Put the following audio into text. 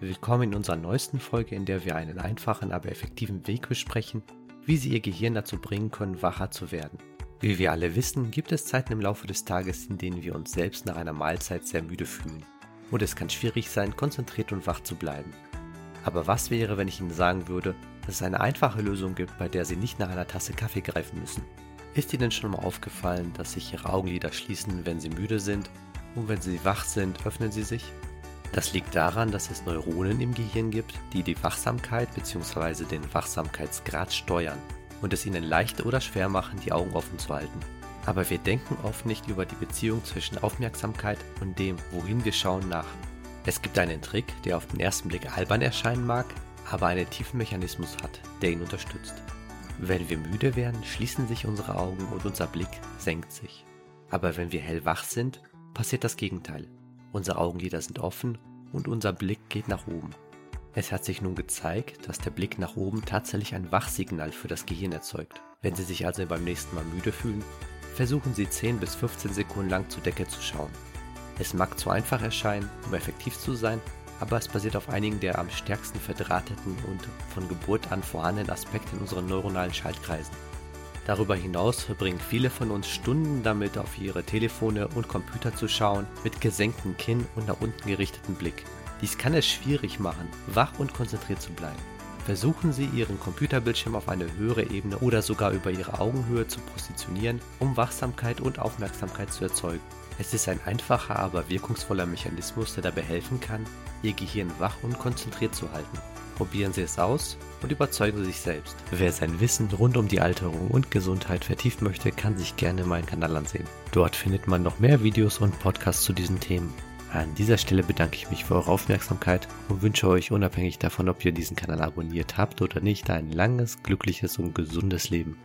Willkommen in unserer neuesten Folge, in der wir einen einfachen, aber effektiven Weg besprechen, wie Sie Ihr Gehirn dazu bringen können, wacher zu werden. Wie wir alle wissen, gibt es Zeiten im Laufe des Tages, in denen wir uns selbst nach einer Mahlzeit sehr müde fühlen. Und es kann schwierig sein, konzentriert und wach zu bleiben. Aber was wäre, wenn ich Ihnen sagen würde, dass es eine einfache Lösung gibt, bei der Sie nicht nach einer Tasse Kaffee greifen müssen? Ist Ihnen schon mal aufgefallen, dass sich Ihre Augenlider schließen, wenn Sie müde sind und wenn Sie wach sind, öffnen sie sich? Das liegt daran, dass es Neuronen im Gehirn gibt, die die Wachsamkeit bzw. den Wachsamkeitsgrad steuern und es ihnen leicht oder schwer machen, die Augen offen zu halten. Aber wir denken oft nicht über die Beziehung zwischen Aufmerksamkeit und dem, wohin wir schauen, nach. Es gibt einen Trick, der auf den ersten Blick albern erscheinen mag, aber einen tiefen Mechanismus hat, der ihn unterstützt. Wenn wir müde werden, schließen sich unsere Augen und unser Blick senkt sich. Aber wenn wir hellwach sind, passiert das Gegenteil. Unsere Augenlider sind offen und unser Blick geht nach oben. Es hat sich nun gezeigt, dass der Blick nach oben tatsächlich ein Wachsignal für das Gehirn erzeugt. Wenn Sie sich also beim nächsten Mal müde fühlen, versuchen Sie 10 bis 15 Sekunden lang zur Decke zu schauen. Es mag zu einfach erscheinen, um effektiv zu sein, aber es basiert auf einigen der am stärksten verdrahteten und von Geburt an vorhandenen Aspekte in unseren neuronalen Schaltkreisen. Darüber hinaus verbringen viele von uns Stunden damit, auf ihre Telefone und Computer zu schauen, mit gesenktem Kinn und nach unten gerichtetem Blick. Dies kann es schwierig machen, wach und konzentriert zu bleiben. Versuchen Sie, Ihren Computerbildschirm auf eine höhere Ebene oder sogar über Ihre Augenhöhe zu positionieren, um Wachsamkeit und Aufmerksamkeit zu erzeugen. Es ist ein einfacher, aber wirkungsvoller Mechanismus, der dabei helfen kann, Ihr Gehirn wach und konzentriert zu halten. Probieren Sie es aus und überzeugen Sie sich selbst. Wer sein Wissen rund um die Alterung und Gesundheit vertiefen möchte, kann sich gerne meinen Kanal ansehen. Dort findet man noch mehr Videos und Podcasts zu diesen Themen. An dieser Stelle bedanke ich mich für eure Aufmerksamkeit und wünsche euch unabhängig davon, ob ihr diesen Kanal abonniert habt oder nicht, ein langes, glückliches und gesundes Leben.